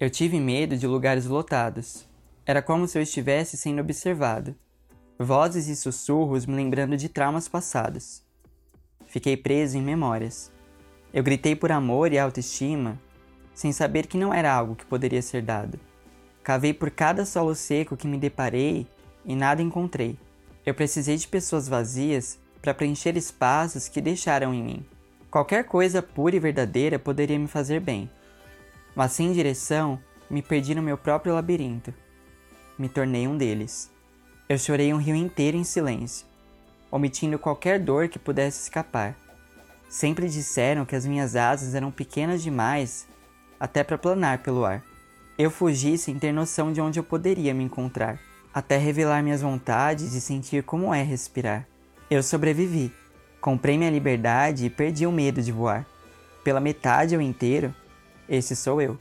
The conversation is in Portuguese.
Eu tive medo de lugares lotados. Era como se eu estivesse sendo observado. Vozes e sussurros me lembrando de traumas passados. Fiquei preso em memórias. Eu gritei por amor e autoestima, sem saber que não era algo que poderia ser dado. Cavei por cada solo seco que me deparei e nada encontrei. Eu precisei de pessoas vazias para preencher espaços que deixaram em mim. Qualquer coisa pura e verdadeira poderia me fazer bem, mas sem direção, me perdi no meu próprio labirinto. Me tornei um deles. Eu chorei um rio inteiro em silêncio, omitindo qualquer dor que pudesse escapar. Sempre disseram que as minhas asas eram pequenas demais até para planar pelo ar. Eu fugi sem ter noção de onde eu poderia me encontrar, até revelar minhas vontades e sentir como é respirar. Eu sobrevivi, comprei minha liberdade e perdi o medo de voar. Pela metade ou inteiro, esse sou eu.